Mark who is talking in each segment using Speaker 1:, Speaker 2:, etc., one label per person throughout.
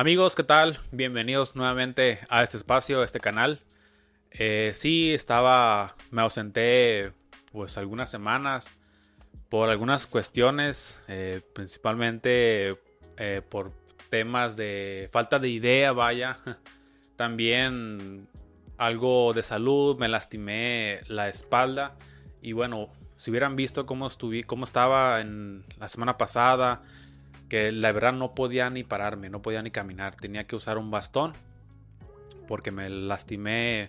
Speaker 1: Amigos, ¿qué tal? Bienvenidos nuevamente a este espacio, a este canal. Eh, sí, estaba, me ausenté pues algunas semanas por algunas cuestiones, eh, principalmente eh, por temas de falta de idea, vaya. También algo de salud, me lastimé la espalda y bueno, si hubieran visto cómo, estuve, cómo estaba en la semana pasada, que la verdad no podía ni pararme, no podía ni caminar, tenía que usar un bastón porque me lastimé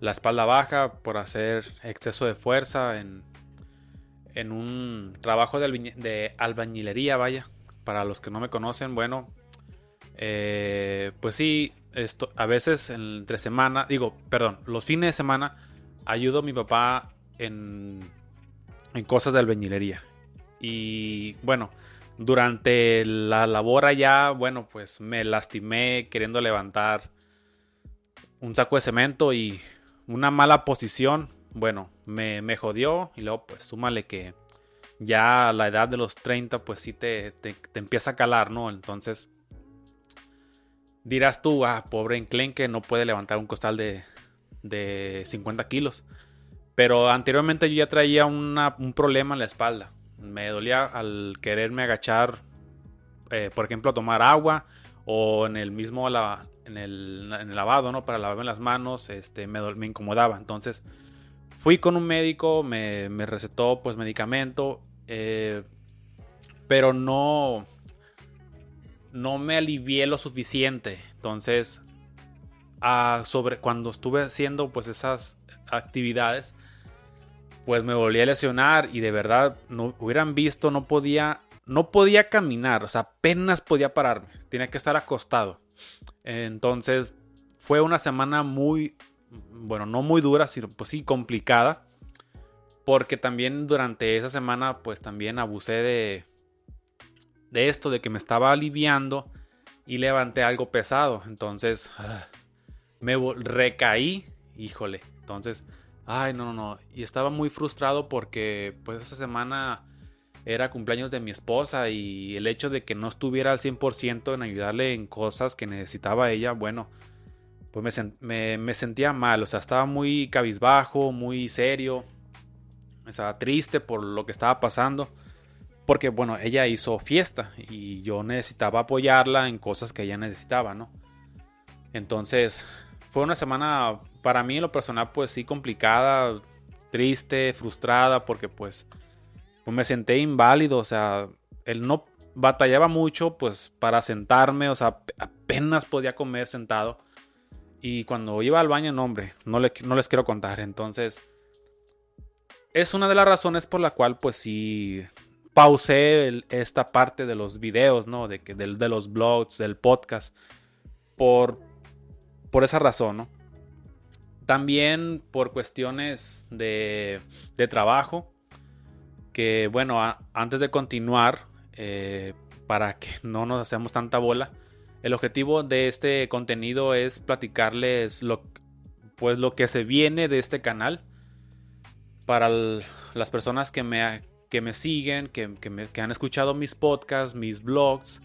Speaker 1: la espalda baja por hacer exceso de fuerza en, en un trabajo de, albañilería, vaya. Para los que no me conocen, bueno, eh, pues sí, esto, a veces entre semana, digo, perdón, los fines de semana ayudo a mi papá en, en cosas de albañilería. Y bueno, durante la labor allá, bueno, pues me lastimé queriendo levantar un saco de cemento y una mala posición, bueno, me, jodió. Y luego, pues súmale que ya a la edad de los 30, pues sí te, te, empieza a calar, ¿no? Entonces, dirás tú, ah, pobre enclenque, no puede levantar un costal de, de 50 kilos. Pero anteriormente yo ya traía un problema en la espalda me dolía al quererme agachar, eh, por ejemplo, a tomar agua o en el mismo en, el, lavado, ¿no? Para lavarme las manos, este, me, me incomodaba. Entonces, fui con un médico, me, recetó pues medicamento, eh, pero no, no me alivié lo suficiente. Entonces, sobre cuando estuve haciendo pues esas actividades, pues me volví a lesionar y de verdad no hubieran visto, no podía, no podía caminar, o sea, apenas podía pararme, tenía que estar acostado. Entonces fue una semana muy, bueno, no muy dura, sino pues sí complicada, porque también durante esa semana pues también abusé de, de esto, de que me estaba aliviando y levanté algo pesado, entonces ah, me recaí, híjole, entonces Ay, no, no, no. Y estaba muy frustrado porque pues esa semana era cumpleaños de mi esposa y el hecho de que no estuviera al 100% en ayudarle en cosas que necesitaba ella, bueno, pues me, me, sentía mal, o sea, estaba muy cabizbajo, muy serio, estaba triste por lo que estaba pasando, porque bueno, ella hizo fiesta y yo necesitaba apoyarla en cosas que ella necesitaba, ¿no? Entonces, fue una semana para mí en lo personal pues sí complicada, triste, frustrada porque pues, pues, me senté inválido, o sea, él no batallaba mucho pues para sentarme, o sea, apenas podía comer sentado. Y cuando iba al baño, no hombre, no, les quiero contar. Entonces, es una de las razones por la cual pues sí pausé esta parte de los videos, ¿no? De, que, de los blogs, del podcast. Por, por esa razón, ¿no? También por cuestiones de, de trabajo, que bueno, antes de continuar, eh, para que no nos hacemos tanta bola, el objetivo de este contenido es platicarles lo, pues, lo que se viene de este canal para las personas que me, que me siguen, que, que, han escuchado mis podcasts, mis blogs,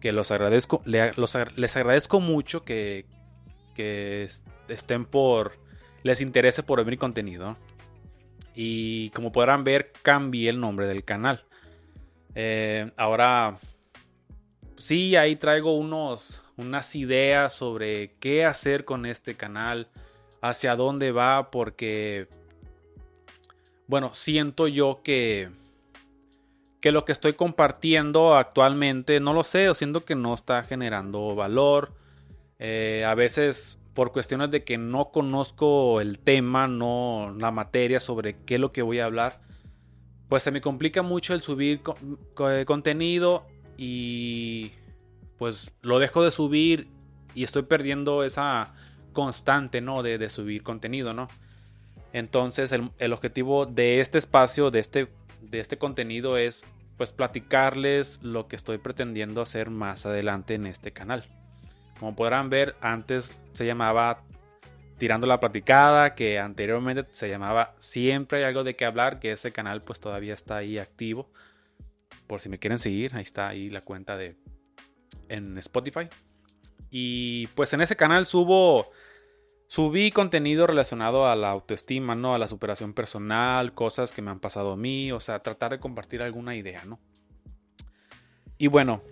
Speaker 1: que los agradezco, les agradezco mucho que, que estén por, les interese por ver mi contenido. Y como podrán ver, cambié el nombre del canal. Eh, ahora, sí, ahí traigo unos, unas ideas sobre qué hacer con este canal, hacia dónde va, porque, bueno, siento yo que, que lo que estoy compartiendo actualmente, no lo sé, siento que no está generando valor eh, a veces por cuestiones de que no conozco el tema, no la materia sobre qué es lo que voy a hablar, pues se me complica mucho el subir eh, contenido y pues lo dejo de subir y estoy perdiendo esa constante, ¿no? De, subir contenido, ¿no? Entonces el, el, objetivo de este espacio, de este, de este contenido es pues platicarles lo que estoy pretendiendo hacer más adelante en este canal. Como podrán ver, antes se llamaba Tirando la Platicada, que anteriormente se llamaba Siempre hay algo de qué hablar, que ese canal pues todavía está ahí activo. Por si me quieren seguir, ahí está ahí la cuenta de en Spotify. Y pues en ese canal subo, subí contenido relacionado a la autoestima, ¿no? A la superación personal, cosas que me han pasado a mí, o sea, tratar de compartir alguna idea, ¿no? Y bueno,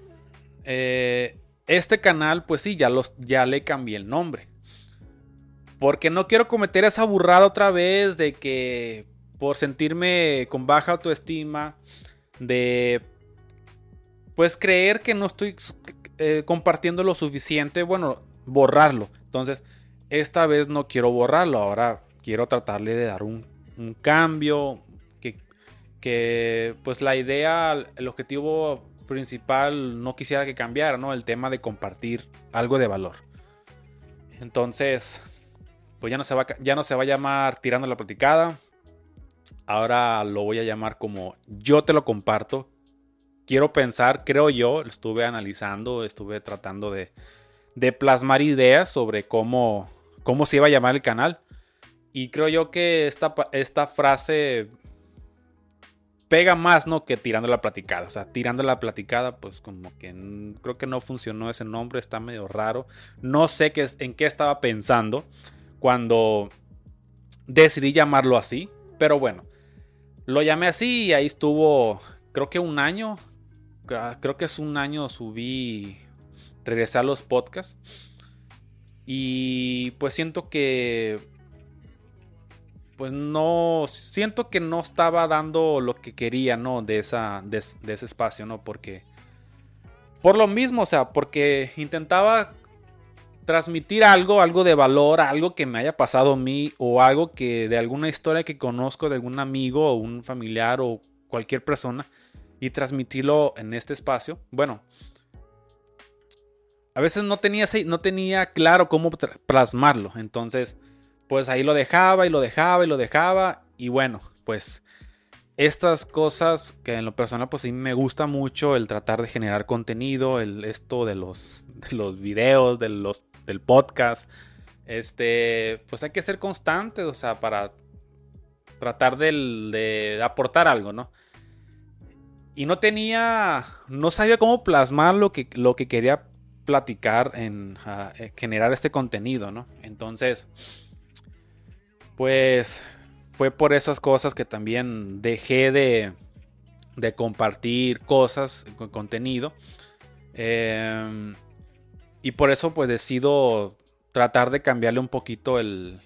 Speaker 1: eh, este canal, pues sí, ya, los, ya le cambié el nombre. Porque no quiero cometer esa burrada otra vez de que por sentirme con baja autoestima, de pues creer que no estoy eh, compartiendo lo suficiente, bueno, borrarlo. Entonces, esta vez no quiero borrarlo, ahora quiero tratarle de dar un, cambio, que, que, pues la idea, el objetivo principal no quisiera que cambiara, ¿no? El tema de compartir algo de valor. Entonces, pues ya no se va, ya no se va a llamar tirando la platicada. Ahora lo voy a llamar como yo te lo comparto. Quiero pensar, creo yo, estuve analizando, estuve tratando de, de plasmar ideas sobre cómo, cómo se iba a llamar el canal. Y creo yo que esta, esta frase pega más, ¿no? Que tirando la platicada. O sea, tirando la platicada, pues como que creo que no funcionó ese nombre, está medio raro. No sé qué, en qué estaba pensando cuando decidí llamarlo así, pero bueno, lo llamé así y ahí estuvo, creo que un año, creo que es un año subí, regresé a los podcasts y pues siento que pues no, siento que no estaba dando lo que quería, ¿no? De, esa, de, ese espacio, ¿no? Porque, por lo mismo, o sea, porque intentaba transmitir algo, algo de valor, algo que me haya pasado a mí o algo que de alguna historia que conozco de algún amigo o un familiar o cualquier persona y transmitirlo en este espacio. Bueno, a veces no tenía, no tenía claro cómo plasmarlo, entonces pues ahí lo dejaba y lo dejaba y lo dejaba. Y bueno, pues estas cosas que en lo personal pues sí me gusta mucho el tratar de generar contenido, el, esto de los, de los videos, de los, del podcast. Este, pues hay que ser constantes, o sea, para tratar de, de aportar algo, ¿no? Y no tenía, no sabía cómo plasmar lo que, lo que quería platicar en generar este contenido, ¿no? Entonces, pues fue por esas cosas que también dejé de, de compartir cosas, contenido. Em, y por eso pues decido tratar de cambiarle un poquito el,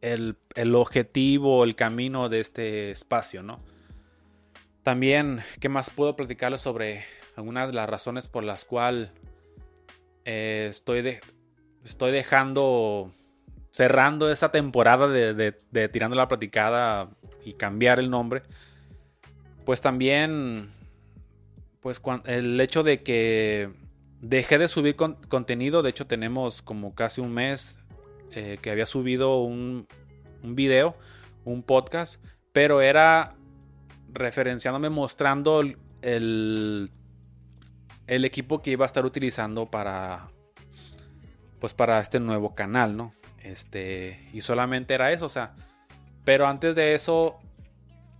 Speaker 1: el, el, objetivo, el camino de este espacio, ¿no? También, ¿qué más puedo platicarles sobre algunas de las razones por las cuales eh, estoy, de, estoy dejando cerrando esa temporada de, Tirando la Platicada y cambiar el nombre, pues también, pues el hecho de que dejé de subir contenido, de hecho tenemos como casi un mes eh, que había subido un, un video, un podcast, pero era referenciándome, mostrando el, el equipo que iba a estar utilizando para pues para este nuevo canal, ¿no? Este, y solamente era eso, o sea, pero antes de eso,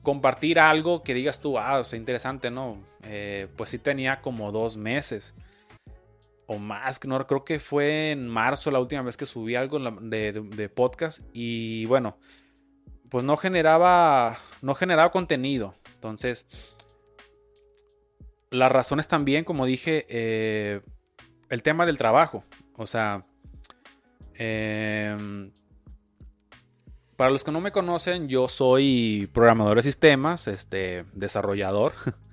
Speaker 1: compartir algo que digas tú, ah, o sea, interesante, ¿no? Eh, pues sí tenía como dos meses o más, no creo que fue en marzo la última vez que subí algo de, podcast y bueno, pues no generaba, no generaba contenido, entonces las razones también, como dije, eh, el tema del trabajo, o sea, Em, para los que no me conocen, yo soy programador de sistemas, este, desarrollador.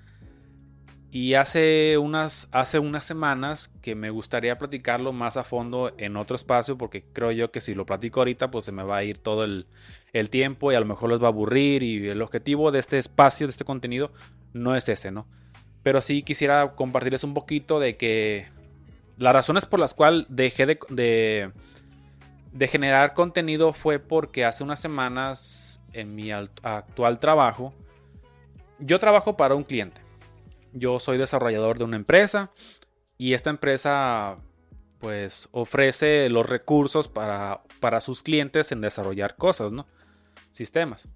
Speaker 1: Y hace unas, hace unas semanas que me gustaría platicarlo más a fondo en otro espacio, porque creo yo que si lo platico ahorita, pues se me va a ir todo el, el tiempo y a lo mejor les va a aburrir. Y el objetivo de este espacio, de este contenido, no es ese, ¿no? Pero sí quisiera compartirles un poquito de que las razones por las cuales dejé de de generar contenido fue porque hace unas semanas en mi actual trabajo, yo trabajo para un cliente. Yo soy desarrollador de una empresa y esta empresa pues ofrece los recursos para, para sus clientes en desarrollar cosas, ¿no? Sistemas.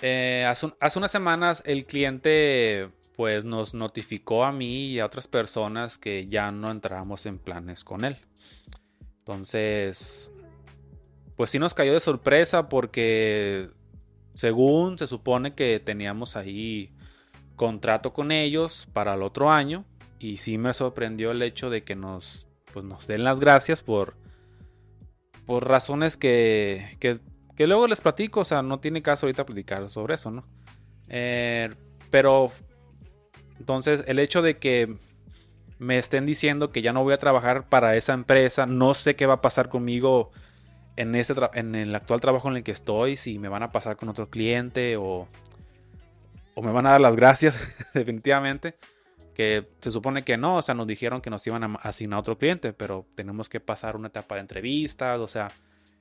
Speaker 1: Eh, hace, hace, unas semanas el cliente pues nos notificó a mí y a otras personas que ya no entrábamos en planes con él. Entonces, pues sí nos cayó de sorpresa porque según se supone que teníamos ahí contrato con ellos para el otro año y sí me sorprendió el hecho de que nos, pues nos den las gracias por, por razones que, que, que, luego les platico, o sea, no tiene caso ahorita platicar sobre eso, ¿no? Eh, pero entonces el hecho de que me estén diciendo que ya no voy a trabajar para esa empresa, no sé qué va a pasar conmigo en, este en el actual trabajo en el que estoy, si me van a pasar con otro cliente o, o me van a dar las gracias, definitivamente. Que se supone que no, o sea, nos dijeron que nos iban a asignar otro cliente, pero tenemos que pasar una etapa de entrevistas, o sea,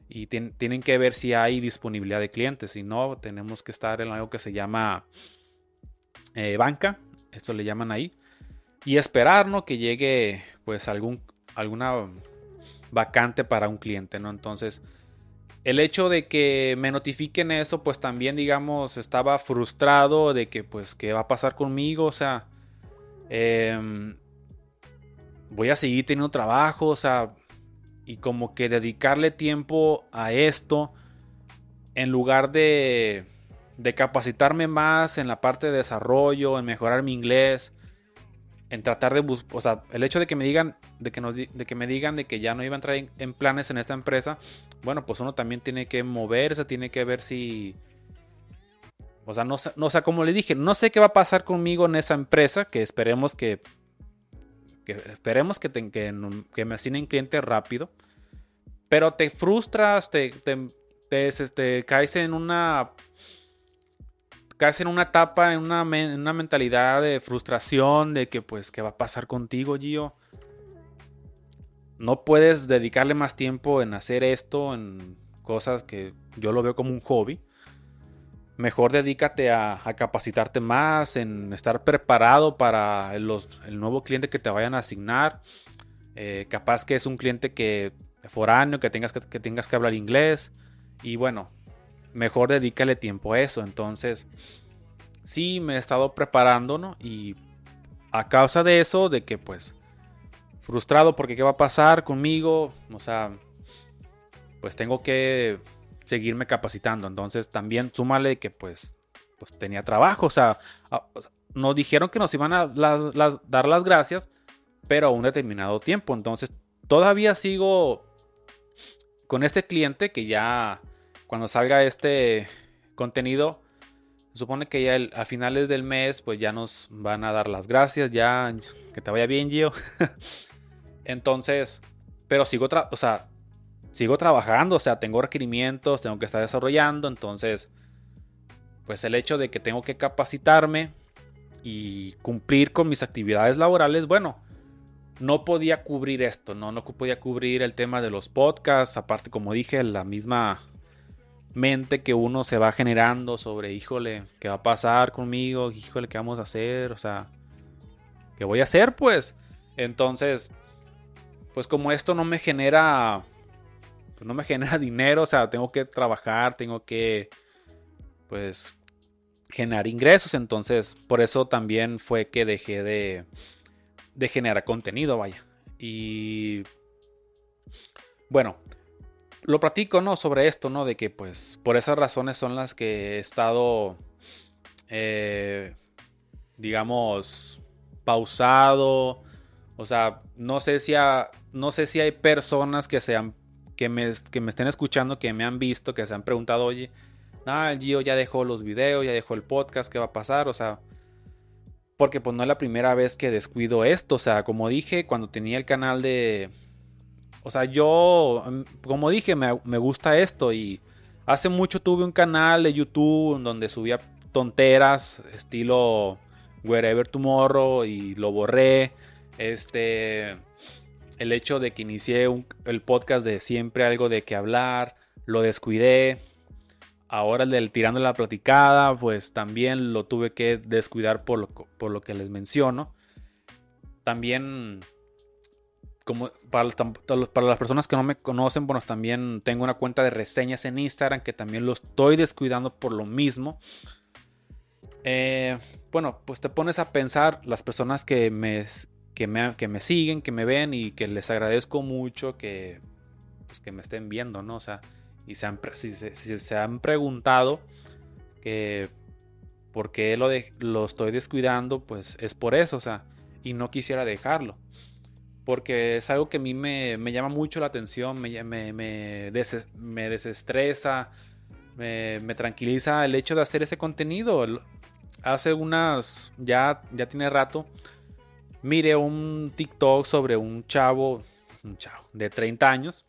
Speaker 1: y tienen que ver si hay disponibilidad de clientes. Si no, tenemos que estar en algo que se llama eh, banca, esto le llaman ahí, y esperar. Que llegue, pues, algún, alguna vacante para un cliente, ¿no? Entonces, el hecho de que me notifiquen eso, pues también, digamos, estaba frustrado de que, pues, ¿qué va a pasar conmigo? O sea, em, voy a seguir teniendo trabajo, o sea, y como que dedicarle tiempo a esto en lugar de, de capacitarme más en la parte de desarrollo, en mejorar mi inglés, en tratar de buscar, o sea, el hecho de que me digan, de que, nos, de que me digan de que ya no iba a entrar en, planes en esta empresa, bueno, pues uno también tiene que moverse, tiene que ver si, o sea, no, no sé, como le dije, no sé qué va a pasar conmigo en esa empresa, que esperemos que, esperemos que, que, me asignen cliente rápido, pero te frustras, te, te, te este, caes en una casi en una etapa, en una, una, mentalidad de frustración, de que pues, ¿qué va a pasar contigo, Gio? No puedes dedicarle más tiempo en hacer esto, en cosas que yo lo veo como un hobby. Mejor dedícate a, capacitarte más, en estar preparado para los, el nuevo cliente que te vayan a asignar. Eh, capaz que es un cliente que foráneo, que tengas que, que tengas que hablar inglés. Y bueno, mejor dedícale tiempo a eso. Entonces, sí me he estado preparando, ¿no? Y a causa de eso, de que pues frustrado porque qué va a pasar conmigo, o sea, pues tengo que seguirme capacitando. Entonces, también súmale que pues pues tenía trabajo, o sea, nos dijeron que nos iban a dar las gracias, pero a un determinado tiempo. Entonces, todavía sigo con este cliente que ya cuando salga este contenido, supone que ya a finales del mes, pues ya nos van a dar las gracias, ya que te vaya bien, Gio. Entonces, pero sigo, o sea, sigo trabajando, o sea, tengo requerimientos, tengo que estar desarrollando, entonces, pues el hecho de que tengo que capacitarme y cumplir con mis actividades laborales, bueno, no podía cubrir esto, no, no podía cubrir el tema de los podcasts, aparte como dije, la misma mente que uno se va generando sobre, híjole, ¿qué va a pasar conmigo? Híjole, ¿qué vamos a hacer? O sea, ¿qué voy a hacer pues? Entonces, pues como esto no me genera, pues no me genera dinero, o sea, tengo que trabajar, tengo que, pues, generar ingresos, entonces, por eso también fue que dejé de, de generar contenido, vaya. Y, bueno, lo platico, ¿no? Sobre esto, ¿no? De que pues por esas razones son las que he estado, eh, digamos, pausado. O sea, no sé si, no sé si hay personas que, sean, que, me, que me estén escuchando, que me han visto, que se han preguntado, oye, ah, el Gio ya dejó los videos, ya dejó el podcast, ¿qué va a pasar? O sea, porque pues no es la primera vez que descuido esto. O sea, como dije, cuando tenía el canal de, o sea, yo, mm, como dije, me, gusta esto y hace mucho tuve un canal de YouTube donde subía tonteras, estilo Wherever Tomorrow y lo borré. Este, el hecho de que inicié el podcast de siempre algo de que hablar, lo descuidé. Ahora el del tirando la platicada, pues también lo tuve que descuidar por lo, por lo que les menciono. También como para, las personas que no me conocen, bueno, también tengo una cuenta de reseñas en Instagram que también lo estoy descuidando por lo mismo. eh, bueno, pues te pones a pensar las personas que me, que me, que me siguen, que me ven y que les agradezco mucho que, pues, que me estén viendo, ¿no? O sea, y se han, si, se han preguntado que por qué lo, de, lo estoy descuidando, pues es por eso, o sea, y no quisiera dejarlo. Porque es algo que a mí me, llama mucho la atención, me, desestresa, me, tranquiliza el hecho de hacer ese contenido. Hace unas, ya, ya tiene rato, mire un TikTok sobre un chavo, un chavo de 30 años,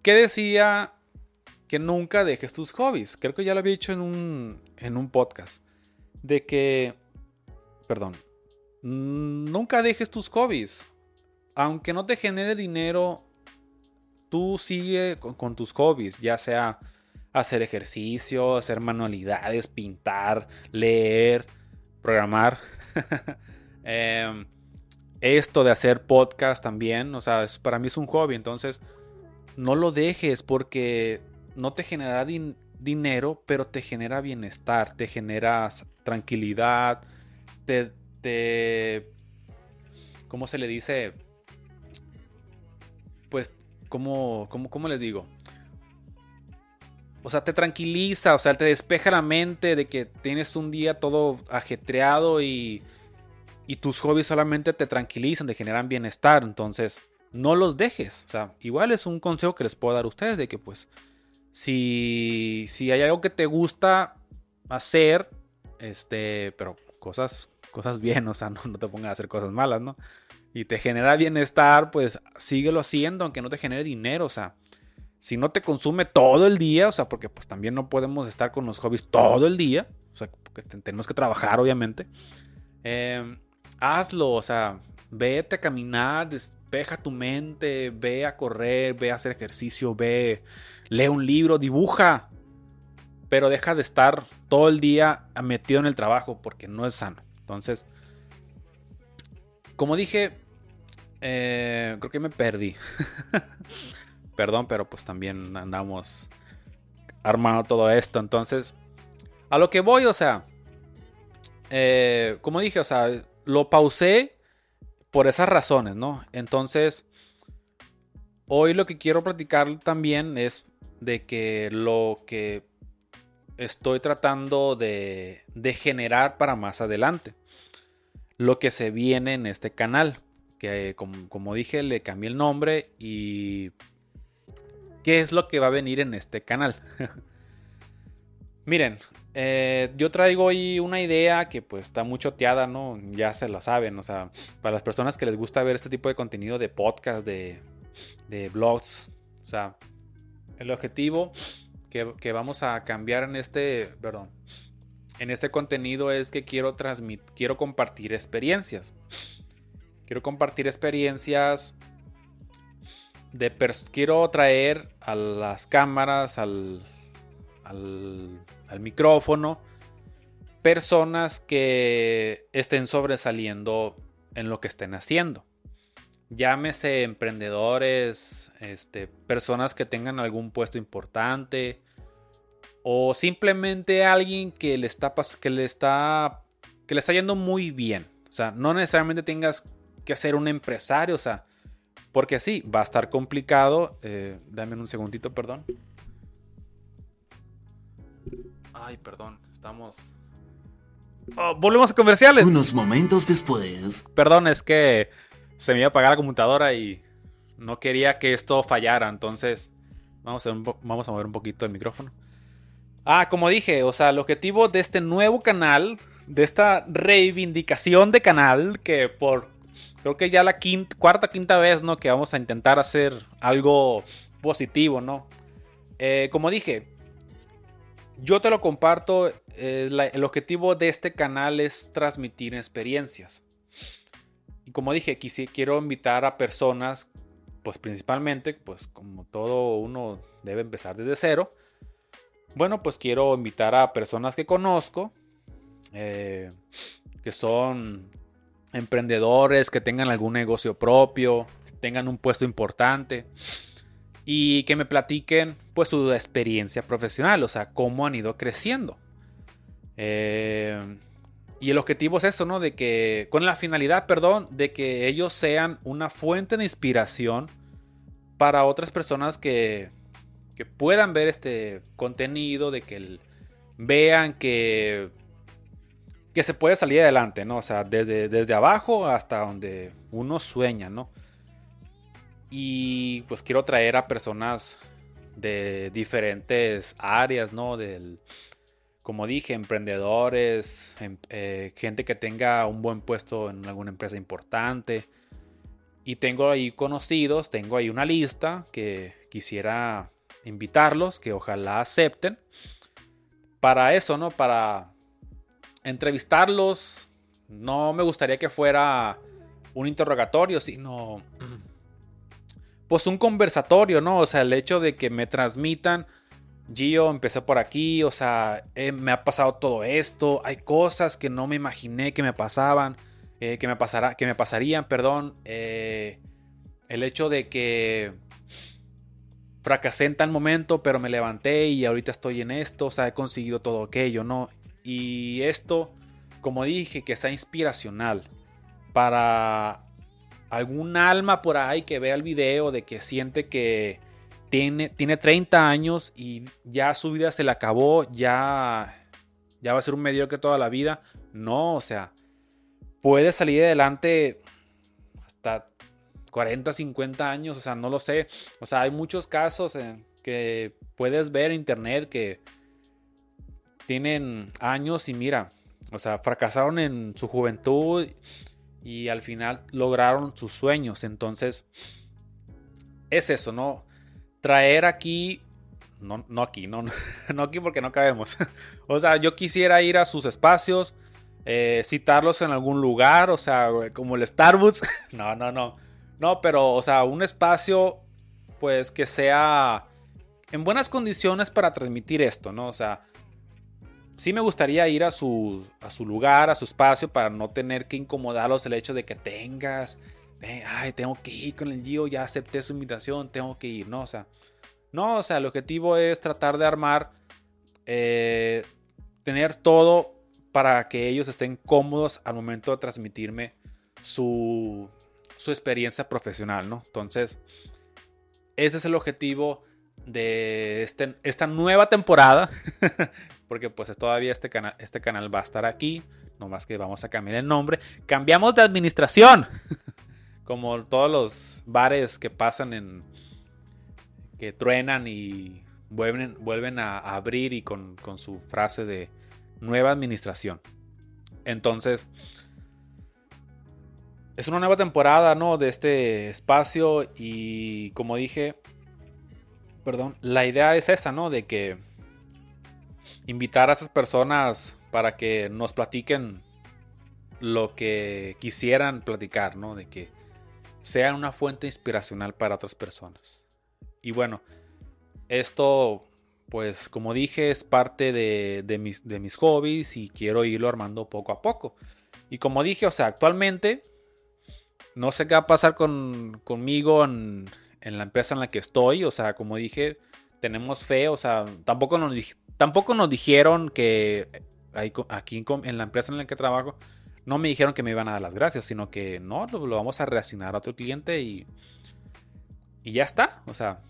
Speaker 1: que decía que nunca dejes tus hobbies. Creo que ya lo había dicho en un, en un podcast. De que, perdón, nunca dejes tus hobbies. Aunque no te genere dinero, tú sigue con, tus hobbies, ya sea hacer ejercicio, hacer manualidades, pintar, leer, programar. Em, esto de hacer podcast también, o sea, para mí es un hobby, entonces no lo dejes porque no te genera dinero, pero te genera bienestar, te genera tranquilidad, te, te... ¿Cómo se le dice? Pues, ¿cómo, cómo, les digo? O sea, te tranquiliza, o sea, te despeja la mente de que tienes un día todo ajetreado y, y tus hobbies solamente te tranquilizan, te generan bienestar. Entonces, no los dejes. O sea, igual es un consejo que les puedo dar a ustedes de que pues si, si hay algo que te gusta hacer, este, pero cosas, cosas bien, o sea, no, te pongas a hacer cosas malas, ¿no? Y te genera bienestar, pues síguelo haciendo, aunque no te genere dinero, o sea, si no te consume todo el día, o sea, porque pues también no podemos estar con los hobbies todo el día, o sea, porque tenemos que trabajar, obviamente. Eh, hazlo, o sea, vete a caminar, despeja tu mente, ve a correr, ve a hacer ejercicio, ve, lee un libro, dibuja. Pero deja de estar todo el día metido en el trabajo porque no es sano. Entonces, como dije, eh, creo que me perdí. Perdón, pero pues también andamos armando todo esto. Entonces, a lo que voy, o sea, eh, como dije, o sea, lo pausé por esas razones, ¿no? Entonces, hoy lo que quiero platicar también es de que lo que estoy tratando de, generar para más adelante. Lo que se viene en este canal. Que como, como dije, le cambié el nombre y... ¿Qué es lo que va a venir en este canal? Miren, eh, yo traigo hoy una idea que pues está muy choteada, ¿no? Ya se lo saben, o sea, para las personas que les gusta ver este tipo de contenido de podcast, de, de blogs, o sea, el objetivo que, vamos a cambiar en este, perdón, en este contenido es que quiero transmitir, quiero compartir experiencias. Quiero compartir experiencias de quiero traer a las cámaras, al, al, micrófono personas que estén sobresaliendo en lo que estén haciendo. Llámese emprendedores, este, personas que tengan algún puesto importante o simplemente alguien que le está que le está que le está yendo muy bien. O sea, no necesariamente tengas que ser un empresario, o sea, porque sí, va a estar complicado. Eh, dame un segundito, perdón. Ay, perdón, estamos. Oh, volvemos a comerciales.
Speaker 2: Unos momentos después.
Speaker 1: Perdón, es que se me iba a apagar la computadora y no quería que esto fallara. Entonces, vamos a, vamos a mover un poquito el micrófono. Ah, como dije, o sea, el objetivo de este nuevo canal, de esta reivindicación de canal, que por creo que ya la quinta, cuarta, quinta vez, ¿no? Que vamos a intentar hacer algo positivo, ¿no? Eh, como dije, yo te lo comparto, eh, el objetivo de este canal es transmitir experiencias. Y como dije, quiero invitar a personas, pues principalmente, pues como todo uno debe empezar desde cero. Bueno, pues quiero invitar a personas que conozco, eh, que son emprendedores, que tengan algún negocio propio, tengan un puesto importante y que me platiquen pues su experiencia profesional, o sea, cómo han ido creciendo. Eh, y el objetivo es eso, ¿no? De que, con la finalidad, perdón, de que ellos sean una fuente de inspiración para otras personas que, que puedan ver este contenido, de que vean que, que se puede salir adelante, ¿no? O sea, desde, desde abajo hasta donde uno sueña, ¿no? Y pues quiero traer a personas de diferentes áreas, ¿no? Del, como dije, emprendedores, em, eh, gente que tenga un buen puesto en alguna empresa importante. Y tengo ahí conocidos, tengo ahí una lista que quisiera invitarlos, que ojalá acepten. Para eso, ¿no? Para entrevistarlos. No me gustaría que fuera un interrogatorio, sino pues un conversatorio, ¿no? O sea, el hecho de que me transmitan, Gio, empecé por aquí, o sea, eh, me ha pasado todo esto, hay cosas que no me imaginé que me pasaban, eh, que, me pasará, que me pasarían, perdón. Eh, el hecho de que fracasé en tal momento, pero me levanté y ahorita estoy en esto, o sea, he conseguido todo aquello, ¿no? Y esto, como dije, que sea inspiracional para algún alma por ahí que vea el video de que siente que tiene, tiene 30 años y ya su vida se le acabó, ya, ya va a ser un mediocre toda la vida. No, o sea, puede salir adelante hasta 40, 50 años, o sea, no lo sé. O sea, hay muchos casos en que puedes ver en internet que tienen años y mira, o sea, fracasaron en su juventud y al final lograron sus sueños. Entonces, es eso, ¿no? Traer aquí, no, no aquí, no, no aquí porque no cabemos. o sea, yo quisiera ir a sus espacios, eh, citarlos en algún lugar, o sea, como el Starbucks. no, no, no. No, pero, o sea, un espacio, pues, que sea en buenas condiciones para transmitir esto, ¿no? O sea, sí me gustaría ir a su, a su lugar, a su espacio, para no tener que incomodarlos el hecho de que tengas, ay, tengo que ir con el Gio, ya acepté su invitación, tengo que ir, ¿no? O sea, no, o sea, el objetivo es tratar de armar, eh, tener todo para que ellos estén cómodos al momento de transmitirme su, su experiencia profesional, ¿no? Entonces, ese es el objetivo de este, esta nueva temporada porque pues todavía este, canal este canal va a estar aquí, nomás que vamos a cambiar el nombre. Cambiamos de administración, como todos los bares que pasan en... que truenan y vuelven, vuelven a, abrir y con, con su frase de nueva administración. Entonces, es una nueva temporada, ¿no? De este espacio y como dije, perdón, la idea es esa, ¿no? De que invitar a esas personas para que nos platiquen lo que quisieran platicar, ¿no? De que sean una fuente inspiracional para otras personas. Y bueno, esto, pues como dije, es parte de, mis, de mis hobbies y quiero irlo armando poco a poco. Y como dije, o sea, actualmente no sé qué va a pasar con, conmigo en, en, la empresa en la que estoy. O sea, como dije, tenemos fe. O sea, tampoco nos, Tampoco nos dijeron que aquí en la empresa en la que trabajo, no me dijeron que me iban a dar las gracias, sino que no, lo, vamos a reasignar a otro cliente y, y ya está. O sea,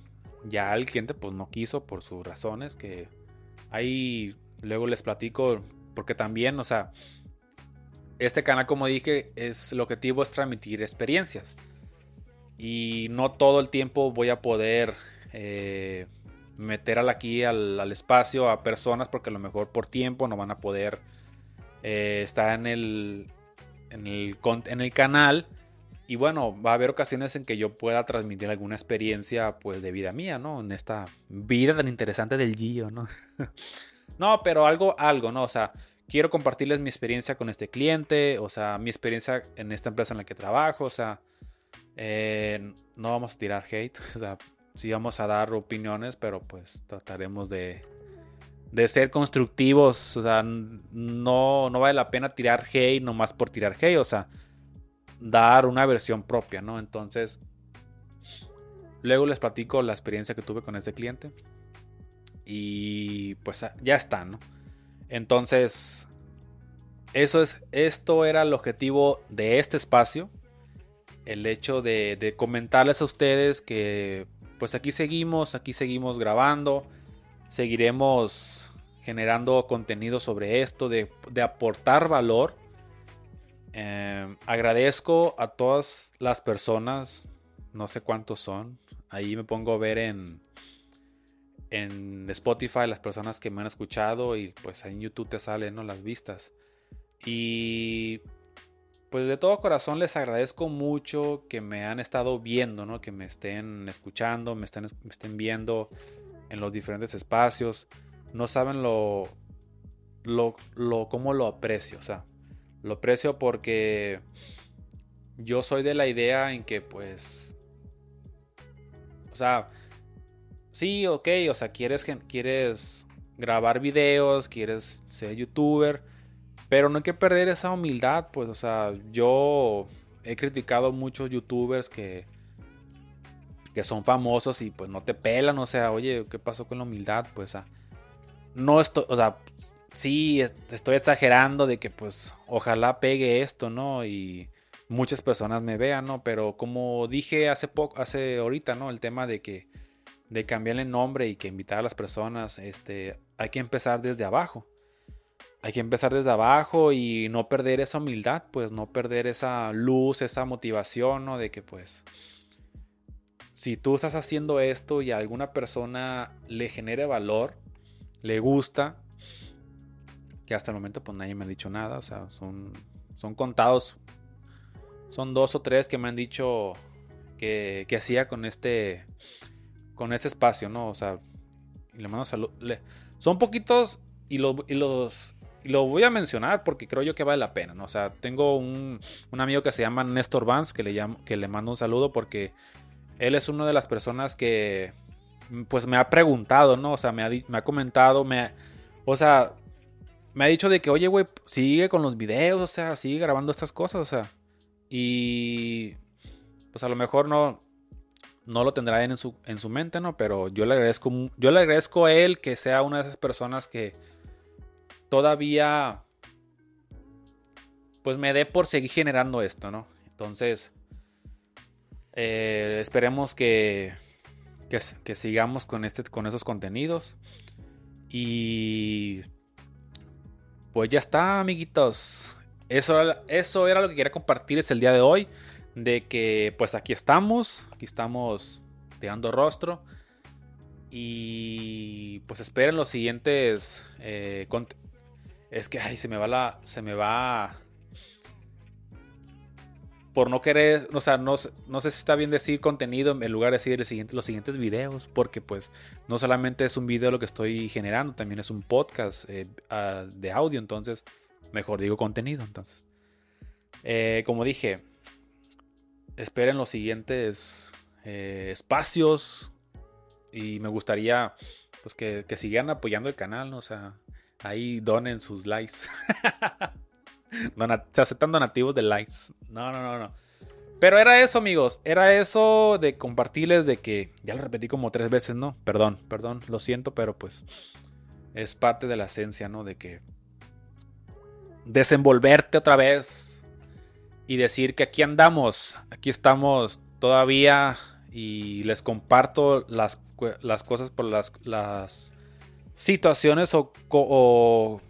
Speaker 1: ya el cliente pues no quiso por sus razones que ahí luego les platico porque también, o sea, este canal como dije es el objetivo es transmitir experiencias y no todo el tiempo voy a poder eh, meter aquí al, espacio a personas porque a lo mejor por tiempo no van a poder eh, el, en el, en el canal. Y bueno, va a haber ocasiones en que yo pueda transmitir alguna experiencia pues de vida mía, ¿no? En esta vida tan interesante del Gio, ¿no? no, pero algo, algo, ¿no? O sea, quiero compartirles mi experiencia con este cliente, o sea, mi experiencia en esta empresa en la que trabajo, o sea, eh, no vamos a tirar hate, o sea, sí vamos a dar opiniones, pero pues trataremos de, de ser constructivos. O sea, no, no vale la pena tirar hate nomás por tirar hate. O sea, dar una versión propia, ¿no? Entonces, luego les platico la experiencia que tuve con ese cliente. Y pues ya está, ¿no? Entonces, eso es, esto era el objetivo de este espacio. El hecho de, de comentarles a ustedes que pues aquí seguimos, aquí seguimos grabando. Seguiremos generando contenido sobre esto, de, aportar valor. Eh, agradezco a todas las personas, no sé cuántos son. Ahí me pongo a ver en, en Spotify las personas que me han escuchado y pues en YouTube te salen ¿no? las vistas. Y pues de todo corazón les agradezco mucho que me han estado viendo, ¿no? que me estén escuchando, me estén, me estén viendo en los diferentes espacios. No saben lo, lo, lo, cómo lo aprecio. O sea, lo aprecio porque yo soy de la idea en que pues... O sea, sí, ok, o sea, quieres, quieres grabar videos, quieres ser youtuber, pero no hay que perder esa humildad, pues, o sea, yo he criticado muchos youtubers que, que son famosos y pues no te pelan, o sea, oye, ¿qué pasó con la humildad? Pues, sea, no estoy, o sea, sí, estoy exagerando de que pues ojalá pegue esto, ¿no? Y muchas personas me vean, ¿no? Pero como dije hace poco, hace ahorita, ¿no? El tema de que de cambiarle el nombre y que invitar a las personas, este, hay que empezar desde abajo. Hay que empezar desde abajo y no perder esa humildad, pues no perder esa luz, esa motivación, ¿no? De que pues si tú estás haciendo esto y a alguna persona le genere valor, le gusta, que hasta el momento pues nadie me ha dicho nada, o sea, son, son contados, son dos o tres que me han dicho que, que hacía con este, con este espacio, ¿no? O sea, le mando salud. son poquitos y, y los y lo voy a mencionar porque creo yo que vale la pena, ¿no? O sea, tengo un, un amigo que se llama Néstor Vance que le, llamo, que le mando un saludo porque él es una de las personas que pues me ha preguntado, ¿no? O sea, me ha, me ha comentado, me o sea, me ha dicho de que, oye, güey, sigue con los videos, o sea, sigue grabando estas cosas, o sea. Y pues a lo mejor no, no lo tendrá en su, en su mente, ¿no? Pero yo le agradezco, yo le agradezco a él que sea una de esas personas que todavía pues me dé por seguir generando esto, ¿no? Entonces, eh, esperemos que, que, sigamos con, este, con esos contenidos. Y pues ya está, amiguitos. Eso, eso era lo que quería compartirles el día de hoy. De que pues aquí estamos. Aquí estamos tirando rostro. Y pues esperen los siguientes. Eh, es que ay, se me va la. Se me va. Por no querer. O sea, no, sé si está bien decir contenido en lugar de decir los siguientes videos. Porque pues no solamente es un video lo que estoy generando. También es un podcast eh, de audio. Entonces Mejor digo contenido, entonces. Eh, como dije, esperen los siguientes eh, espacios. Y me gustaría pues que, que, sigan apoyando el canal, ¿no? O sea, ahí donen sus likes. se aceptan donativos de likes. No, no, no, no. Pero era eso, amigos. Era eso de compartirles de que. Ya lo repetí como tres veces, ¿no? Perdón, perdón, lo siento, pero pues. Es parte de la esencia, ¿no? De que desenvolverte otra vez y decir que aquí andamos, aquí estamos todavía y les comparto las, las cosas por las, las situaciones o,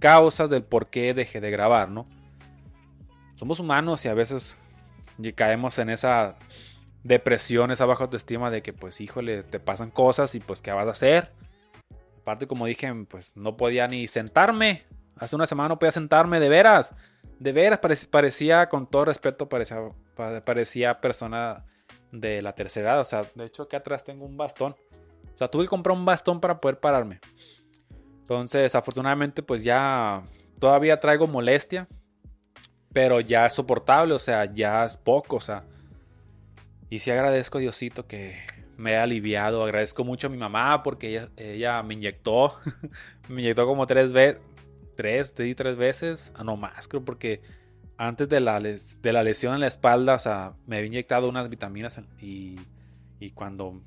Speaker 1: causas del por qué dejé de grabar, ¿no? Somos humanos y a veces caemos en esa depresión, esa baja autoestima de que pues híjole, te pasan cosas y pues qué vas a hacer. Aparte como dije, pues no podía ni sentarme Hace una semana no podía sentarme, de veras. De veras, parecía, con todo respeto, parecía, persona de la tercera edad. O sea, de hecho, aquí atrás tengo un bastón. O sea, tuve que comprar un bastón para poder pararme. Entonces, afortunadamente, pues ya todavía traigo molestia. Pero ya es soportable, o sea, ya es poco, o sea. Y sí agradezco a Diosito que me haya aliviado. Agradezco mucho a mi mamá porque ella, ella me inyectó. me inyectó como tres veces tres, te di tres veces, ah, no más, creo, porque antes de la, de la lesión en la espalda, o sea, me había inyectado unas vitaminas y, y cuando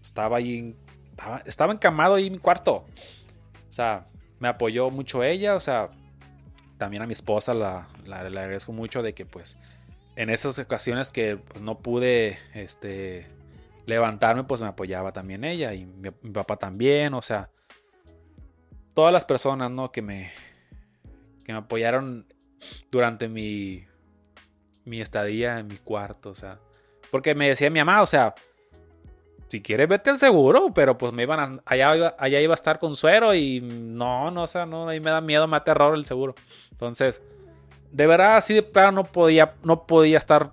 Speaker 1: estaba ahí, estaba, encamado ahí en mi cuarto, sea, me apoyó mucho ella, o sea, también a mi esposa la, la, agradezco mucho de que pues en esas ocasiones que pues, no pude este, levantarme, pues me apoyaba también ella y mi, papá también, o sea, todas las personas, ¿no? Que me, que me apoyaron durante mi, mi estadía en mi cuarto, o sea, porque me decía mi mamá, o sea, si quieres vete al seguro, pero pues me iban a, allá, allá iba a estar con suero y no, no, o sea, no, ahí me da miedo, me da terror el seguro. Entonces, de verdad, así de plano no podía, no podía estar,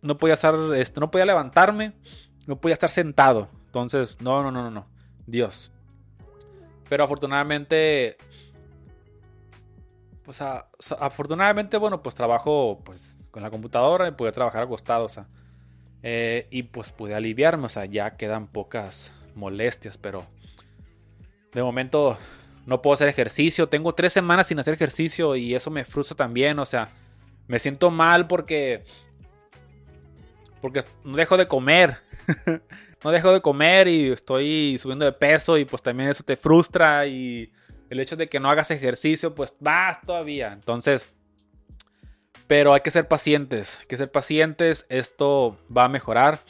Speaker 1: no podía estar, este, no podía levantarme, no podía estar sentado. Entonces, no, no, no, no, no, Dios. Pero afortunadamente, pues afortunadamente, bueno, pues trabajo pues con la computadora y pude trabajar acostado, o sea. Eh, y pues pude aliviarme, o sea, ya quedan pocas molestias, pero de momento no puedo hacer ejercicio. Tengo tres semanas sin hacer ejercicio y eso me frustra también, o sea, me siento mal porque... Porque no dejo de comer. no dejo de comer y estoy subiendo de peso y pues también eso te frustra y el hecho de que no hagas ejercicio pues vas todavía. Entonces pero hay que ser pacientes, hay que ser pacientes, esto va a mejorar.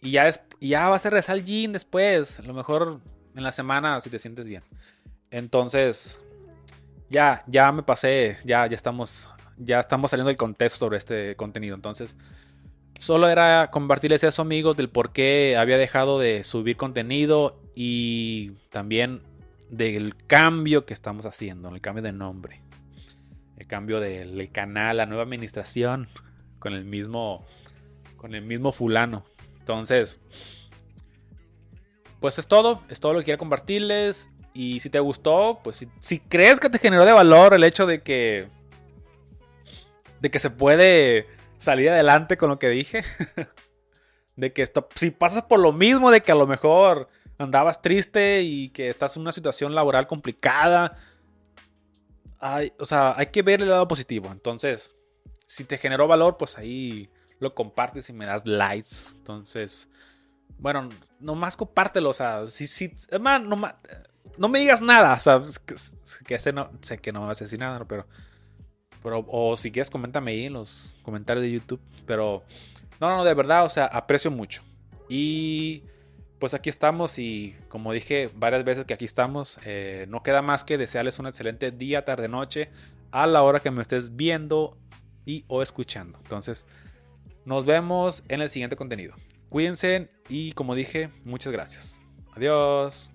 Speaker 1: Y ya, es, ya vas a regresar al gym después, a lo mejor en la semana si te sientes bien. Entonces, ya, ya me pasé, ya, ya estamos, ya estamos saliendo del contexto sobre este contenido. Entonces, solo era compartirles eso, amigos, del por qué había dejado de subir contenido y también del cambio que estamos haciendo, el cambio de nombre el cambio del canal, la nueva administración con el mismo con el mismo fulano. Entonces, pues es todo, es todo lo que quiero compartirles y si te gustó, pues si, crees que te generó de valor el hecho de que de que se puede salir adelante con lo que dije, de que esto, si pasas por lo mismo de que a lo mejor andabas triste y que estás en una situación laboral complicada, hay, o sea, hay que ver el lado positivo. Entonces, si te generó valor, pues ahí lo compartes y me das likes. Entonces, bueno, nomás compártelo. O sea, si, si, no, no me digas nada. O sea, que, no, sé que no me vas a decir nada, pero, pero, o si quieres, coméntame ahí en los comentarios de YouTube. Pero, no, no, de verdad, o sea, aprecio mucho. Y pues aquí estamos y como dije varias veces que aquí estamos, eh, no queda más que desearles un excelente día, tarde, noche, a la hora que me estés viendo y o escuchando. Entonces, nos vemos en el siguiente contenido. Cuídense y como dije, muchas gracias. Adiós.